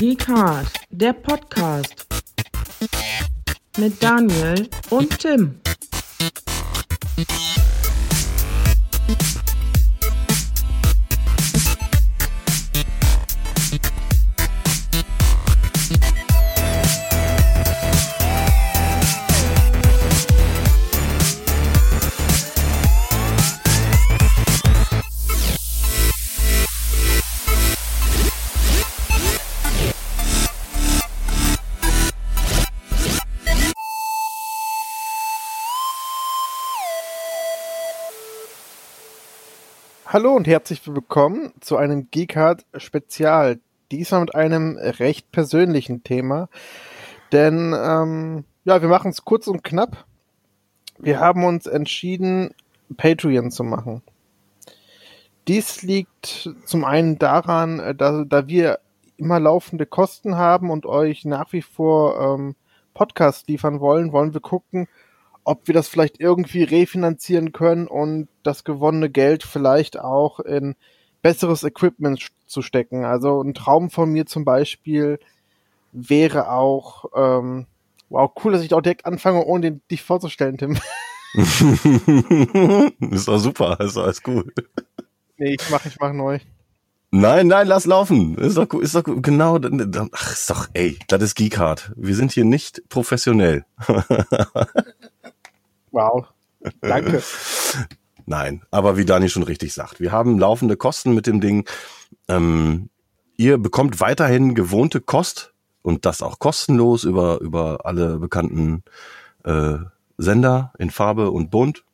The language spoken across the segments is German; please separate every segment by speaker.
Speaker 1: Geekart, der Podcast mit Daniel und Tim.
Speaker 2: Hallo und herzlich willkommen zu einem Geekart Spezial. Diesmal mit einem recht persönlichen Thema. Denn ähm, ja, wir machen es kurz und knapp. Wir haben uns entschieden, Patreon zu machen. Dies liegt zum einen daran, äh, da, da wir immer laufende Kosten haben und euch nach wie vor ähm, Podcasts liefern wollen, wollen wir gucken, ob wir das vielleicht irgendwie refinanzieren können und das gewonnene Geld vielleicht auch in besseres Equipment zu stecken. Also ein Traum von mir zum Beispiel wäre auch, ähm, wow, cool, dass ich auch direkt anfange, ohne den, dich vorzustellen, Tim.
Speaker 3: ist doch super, ist alles gut.
Speaker 2: Nee, ich mach, ich mach neu.
Speaker 3: Nein, nein, lass laufen. Ist doch, ist doch genau. Ach, ist doch, ey, das ist Geekhard. Wir sind hier nicht professionell.
Speaker 2: wow. Danke.
Speaker 3: Nein, aber wie Dani schon richtig sagt, wir haben laufende Kosten mit dem Ding. Ähm, ihr bekommt weiterhin gewohnte Kost und das auch kostenlos über, über alle bekannten äh, Sender in Farbe und Bunt.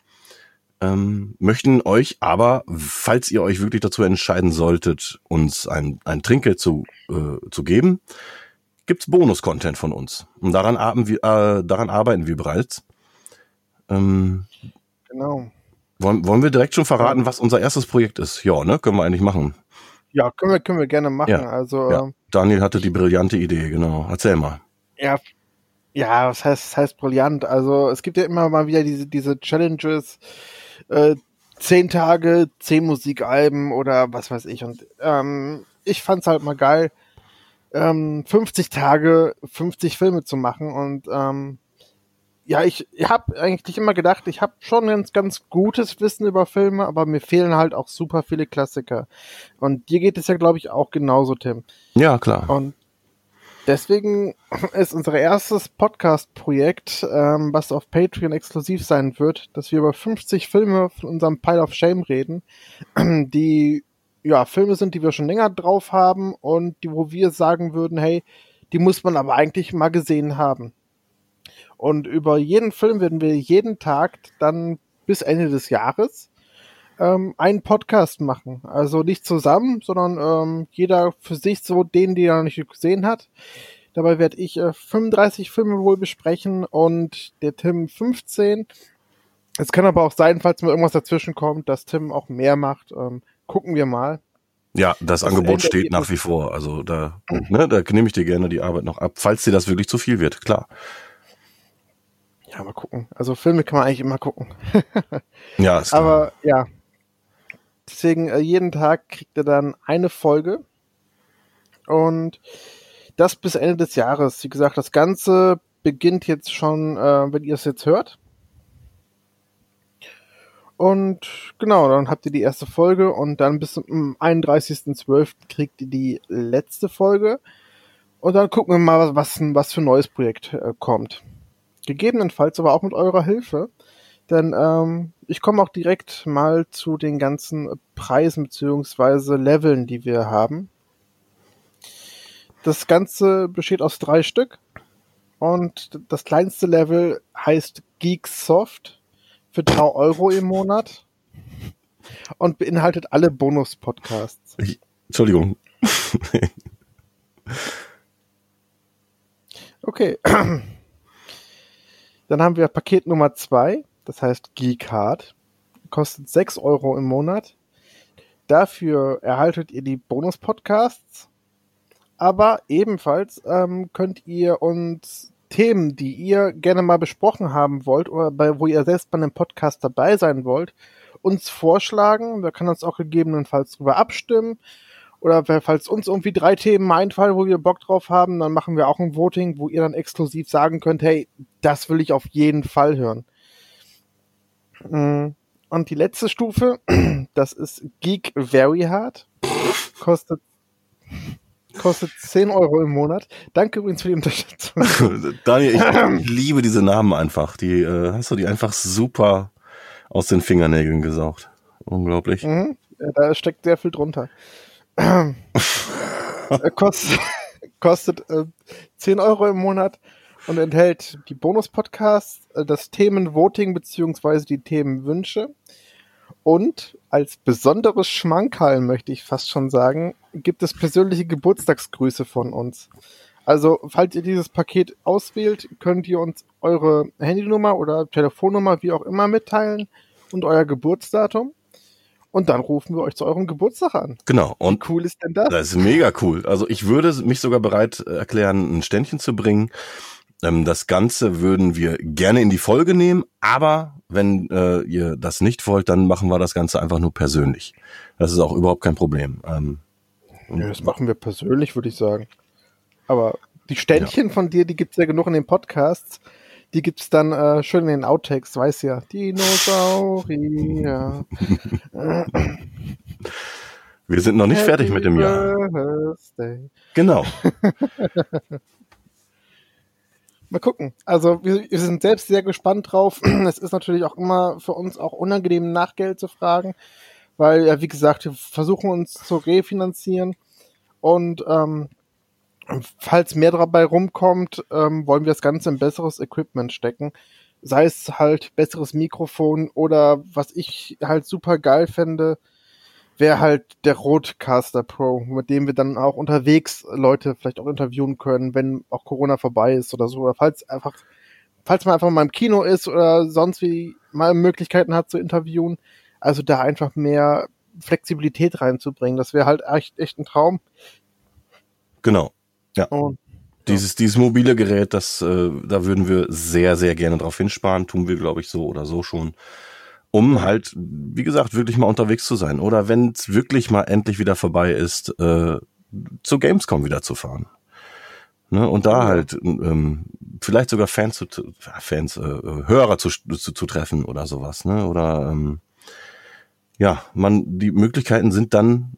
Speaker 3: Ähm, möchten euch aber, falls ihr euch wirklich dazu entscheiden solltet, uns ein, ein Trinkgeld zu, äh, zu geben, gibt's Bonus-Content von uns. Und daran, wir, äh, daran arbeiten wir bereits. Ähm,
Speaker 2: genau.
Speaker 3: Wollen, wollen wir direkt schon verraten, was unser erstes Projekt ist? Ja, ne? Können wir eigentlich machen.
Speaker 2: Ja, können wir, können wir gerne machen.
Speaker 3: Ja,
Speaker 2: also,
Speaker 3: ja. Daniel hatte die brillante Idee, genau. Erzähl mal.
Speaker 2: Ja, ja, was heißt, heißt brillant? Also, es gibt ja immer mal wieder diese, diese Challenges, äh, zehn Tage, zehn Musikalben oder was weiß ich. Und ähm, ich fand's halt mal geil, ähm, 50 Tage, 50 Filme zu machen und ähm, ja, ich, habe eigentlich immer gedacht, ich habe schon ganz, ganz gutes Wissen über Filme, aber mir fehlen halt auch super viele Klassiker. Und dir geht es ja, glaube ich, auch genauso, Tim.
Speaker 3: Ja, klar.
Speaker 2: Und deswegen ist unser erstes Podcast-Projekt, ähm, was auf Patreon exklusiv sein wird, dass wir über 50 Filme von unserem Pile of Shame reden, die ja Filme sind, die wir schon länger drauf haben und die, wo wir sagen würden, hey, die muss man aber eigentlich mal gesehen haben. Und über jeden Film werden wir jeden Tag dann bis Ende des Jahres ähm, einen Podcast machen. Also nicht zusammen, sondern ähm, jeder für sich so den, den er noch nicht gesehen hat. Dabei werde ich äh, 35 Filme wohl besprechen und der Tim 15. Es kann aber auch sein, falls mir irgendwas dazwischen kommt, dass Tim auch mehr macht. Ähm, gucken wir mal.
Speaker 3: Ja, das, das Angebot steht nach wie vor. Also da, ne, da nehme ich dir gerne die Arbeit noch ab, falls dir das wirklich zu viel wird, klar.
Speaker 2: Ja, mal gucken. Also Filme kann man eigentlich immer gucken.
Speaker 3: ja, ist
Speaker 2: klar. Aber ja. Deswegen äh, jeden Tag kriegt er dann eine Folge. Und das bis Ende des Jahres. Wie gesagt, das Ganze beginnt jetzt schon, äh, wenn ihr es jetzt hört. Und genau, dann habt ihr die erste Folge und dann bis zum 31.12. kriegt ihr die letzte Folge. Und dann gucken wir mal, was, was für ein neues Projekt äh, kommt. Gegebenenfalls aber auch mit eurer Hilfe. Denn ähm, ich komme auch direkt mal zu den ganzen Preisen beziehungsweise Leveln, die wir haben. Das Ganze besteht aus drei Stück. Und das kleinste Level heißt Geeksoft für 3 Euro im Monat und beinhaltet alle Bonus-Podcasts.
Speaker 3: Entschuldigung.
Speaker 2: okay. Dann haben wir Paket Nummer zwei, das heißt Geekcard. Kostet 6 Euro im Monat. Dafür erhaltet ihr die Bonus-Podcasts. Aber ebenfalls ähm, könnt ihr uns Themen, die ihr gerne mal besprochen haben wollt oder bei, wo ihr selbst bei einem Podcast dabei sein wollt, uns vorschlagen. Wir können uns auch gegebenenfalls darüber abstimmen. Oder falls uns irgendwie drei Themen einfallen, wo wir Bock drauf haben, dann machen wir auch ein Voting, wo ihr dann exklusiv sagen könnt, hey, das will ich auf jeden Fall hören. Mm, und die letzte Stufe, das ist Geek Very Hard. Kostet, kostet 10 Euro im Monat. Danke übrigens für die Unterstützung.
Speaker 3: Daniel, ich liebe diese Namen einfach. Die äh, hast du die einfach super aus den Fingernägeln gesaugt. Unglaublich.
Speaker 2: Mhm. Da steckt sehr viel drunter. Kostet kostet äh, 10 Euro im Monat und enthält die Bonus-Podcasts, äh, das Themenvoting beziehungsweise die Themenwünsche. Und als besonderes Schmankerl, möchte ich fast schon sagen, gibt es persönliche Geburtstagsgrüße von uns. Also, falls ihr dieses Paket auswählt, könnt ihr uns eure Handynummer oder Telefonnummer, wie auch immer, mitteilen und euer Geburtsdatum. Und dann rufen wir euch zu eurem Geburtstag an.
Speaker 3: Genau. Und
Speaker 2: Wie cool ist denn das?
Speaker 3: Das ist mega cool. Also ich würde mich sogar bereit erklären, ein Ständchen zu bringen. Ähm, das Ganze würden wir gerne in die Folge nehmen, aber wenn äh, ihr das nicht wollt, dann machen wir das Ganze einfach nur persönlich. Das ist auch überhaupt kein Problem. Ähm,
Speaker 2: Ja, das machen wir persönlich, würde ich sagen. Aber die Ständchen von dir, die gibt's ja genug in den Podcasts. Die gibt's dann äh, schön in den Outtakes, weiß ja. Dinosaurier.
Speaker 3: wir sind noch nicht fertig mit dem Jahr.
Speaker 2: Birthday.
Speaker 3: Genau.
Speaker 2: Mal gucken. Also wir, wir sind selbst sehr gespannt drauf. Es ist natürlich auch immer für uns auch unangenehm, nach Geld zu fragen, weil ja, wie gesagt, wir versuchen uns zu refinanzieren und ähm, falls mehr dabei rumkommt, ähm, wollen wir das Ganze in besseres Equipment stecken. Sei es halt besseres Mikrofon oder was ich halt super geil fände, wäre halt der Rodecaster Pro, mit dem wir dann auch unterwegs Leute vielleicht auch interviewen können, wenn auch Corona vorbei ist oder so. Oder falls einfach, falls man einfach mal im Kino ist oder sonst wie mal Möglichkeiten hat zu interviewen. Also da einfach mehr Flexibilität reinzubringen. Das wäre halt echt, echt ein Traum.
Speaker 3: Genau.
Speaker 2: Und
Speaker 3: Dieses, dieses mobile Gerät, das, äh, da würden wir sehr, sehr gerne drauf hinsparen. Tun wir, glaube ich, so oder so schon. Um halt, wie gesagt, wirklich mal unterwegs zu sein. Oder wenn es wirklich mal endlich wieder vorbei ist, äh, zu Gamescom wieder zu fahren. Ne? Und da halt ähm, vielleicht sogar Fans zu, Fans, äh, Hörer zu, zu, zu treffen oder sowas. Ne? Oder ähm, ja, man, die Möglichkeiten sind dann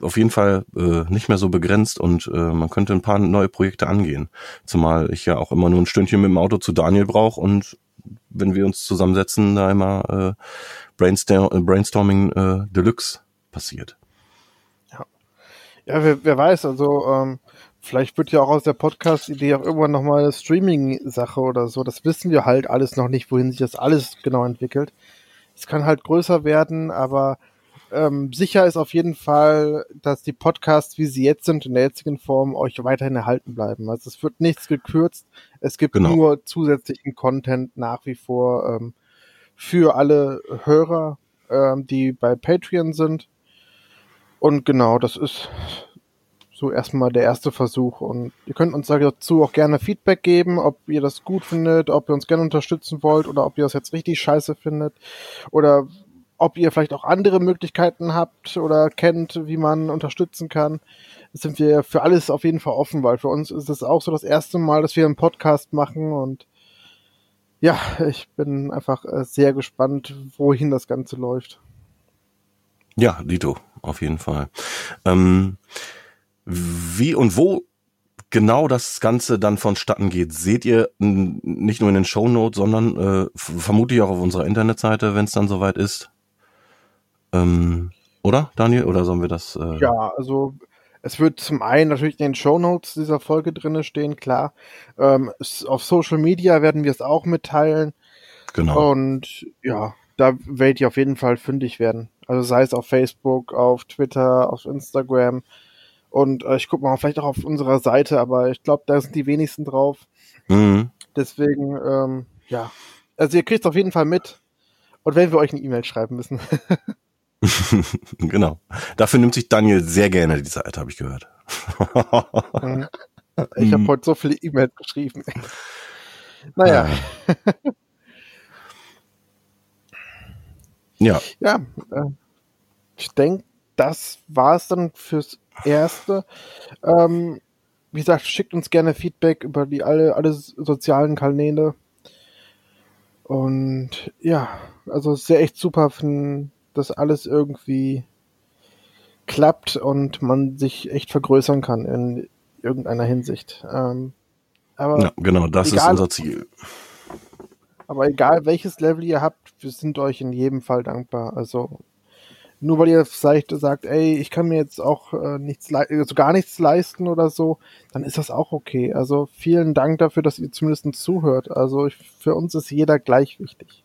Speaker 3: auf jeden Fall äh, nicht mehr so begrenzt und äh, man könnte ein paar neue Projekte angehen. Zumal ich ja auch immer nur ein Stündchen mit dem Auto zu Daniel brauche und wenn wir uns zusammensetzen, da immer äh, Brainstorm, äh, Brainstorming äh, Deluxe passiert.
Speaker 2: Ja, wer, wer weiß, also ähm, vielleicht wird ja auch aus der Podcast-Idee auch irgendwann nochmal eine Streaming-Sache oder so. Das wissen wir halt alles noch nicht, wohin sich das alles genau entwickelt. Es kann halt größer werden, aber ähm, sicher ist auf jeden Fall, dass die Podcasts, wie sie jetzt sind, in der jetzigen Form, euch weiterhin erhalten bleiben. Also es wird nichts gekürzt. Es gibt
Speaker 3: Genau.
Speaker 2: nur zusätzlichen Content nach wie vor ähm, für alle Hörer, ähm, die bei Patreon sind. Und genau, das ist so erstmal der erste Versuch. Und ihr könnt uns dazu auch gerne Feedback geben, ob ihr das gut findet, ob ihr uns gerne unterstützen wollt oder ob ihr das jetzt richtig scheiße findet. Oder ob ihr vielleicht auch andere Möglichkeiten habt oder kennt, wie man unterstützen kann. Sind wir für alles auf jeden Fall offen, weil für uns ist es auch so das erste Mal, dass wir einen Podcast machen und ja, ich bin einfach äh, sehr gespannt, wohin das Ganze läuft.
Speaker 3: Ja, Dito, auf jeden Fall. Ähm, wie und wo genau das Ganze dann vonstatten geht, seht ihr nicht nur in den Shownotes, sondern äh, vermutlich auch auf unserer Internetseite, wenn es dann soweit ist. Ähm, oder, Daniel? Oder sollen wir das? Äh,
Speaker 2: Ja, also es wird zum einen natürlich in den Shownotes dieser Folge drinne stehen, klar. Ähm, es, auf Social Media werden wir es auch mitteilen.
Speaker 3: Genau.
Speaker 2: Und ja, da werdet ihr auf jeden Fall fündig werden. Also sei es auf Facebook, auf Twitter, auf Instagram. Und äh, ich gucke mal vielleicht auch auf unserer Seite, aber ich glaube, da sind die wenigsten drauf.
Speaker 3: Mhm.
Speaker 2: Deswegen, ähm, ja. Also ihr kriegt auf jeden Fall mit. Und wenn wir euch eine E-Mail schreiben müssen.
Speaker 3: genau. Dafür nimmt sich Daniel sehr gerne die Zeit, habe ich gehört.
Speaker 2: Ich habe heute so viele E-Mails geschrieben. naja.
Speaker 3: Ja,
Speaker 2: Ja, äh, ich denke, das war's dann fürs Erste. Ähm, wie gesagt, schickt uns gerne Feedback über die alle, alle sozialen Kanäle. Und ja, also es ist ja echt super, wenn das alles irgendwie klappt und man sich echt vergrößern kann in irgendeiner Hinsicht. Ähm, aber
Speaker 3: Ja, genau, das ist
Speaker 2: egal-
Speaker 3: unser Ziel.
Speaker 2: Aber egal welches Level ihr habt, wir sind euch in jedem Fall dankbar. Also nur weil ihr vielleicht sagt, ey, ich kann mir jetzt auch äh, nichts also gar nichts leisten oder so, dann ist das auch okay. Also vielen Dank dafür, dass ihr zumindest zuhört. Also ich, für uns ist jeder gleich wichtig.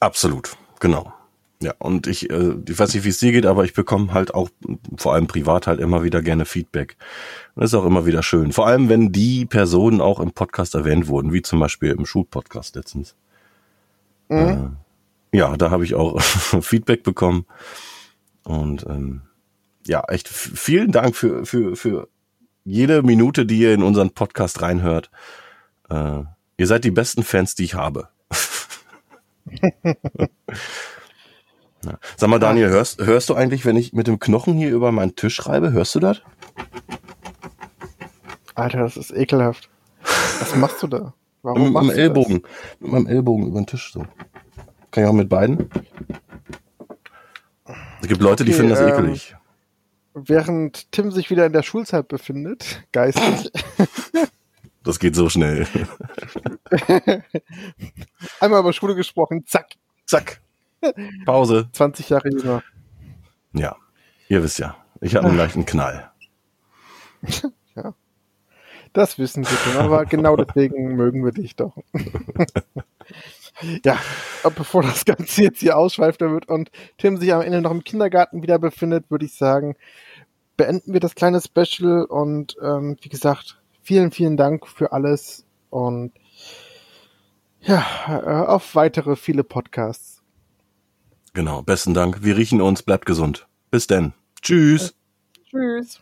Speaker 3: Absolut, genau. Ja, und ich, äh, ich weiß nicht, wie es dir geht, aber ich bekomme halt auch vor allem privat halt immer wieder gerne Feedback. Und das ist auch immer wieder schön. Vor allem, wenn die Personen auch im Podcast erwähnt wurden, wie zum Beispiel im Shoot-Podcast letztens.
Speaker 2: Mhm.
Speaker 3: Äh, ja, da habe ich auch Feedback bekommen. Und ähm, ja, echt vielen Dank für, für, für jede Minute, die ihr in unseren Podcast reinhört. Äh, ihr seid die besten Fans, die ich habe. Ja. Sag mal, Daniel, hörst, hörst du eigentlich, wenn ich mit dem Knochen hier über meinen Tisch schreibe, hörst du das?
Speaker 2: Alter, das ist ekelhaft. Was machst du da? Warum
Speaker 3: Mit meinem Ellbogen. Mit meinem Ellbogen über den Tisch so. Kann ich auch mit beiden? Es gibt Leute, die
Speaker 2: Okay,
Speaker 3: finden das
Speaker 2: ähm,
Speaker 3: ekelig.
Speaker 2: Das? Während Tim sich wieder in der Schulzeit befindet, geistig,
Speaker 3: Das geht so schnell.
Speaker 2: einmal über Schule gesprochen, zack,
Speaker 3: Zack. Pause.
Speaker 2: 20 Jahre jünger.
Speaker 3: Ja, ihr wisst ja. Ich habe einen leichten Knall.
Speaker 2: Das wissen wir schon, aber genau deswegen mögen wir dich doch. ja, bevor das Ganze jetzt hier ausschweifter wird und Tim sich am Ende noch im Kindergarten wieder befindet, würde ich sagen, beenden wir das kleine Special und ähm, wie gesagt, vielen, vielen Dank für alles und ja, äh, auf weitere viele Podcasts.
Speaker 3: Genau, besten Dank. Wir riechen uns, bleibt gesund. Bis denn. Tschüss.
Speaker 2: Tschüss.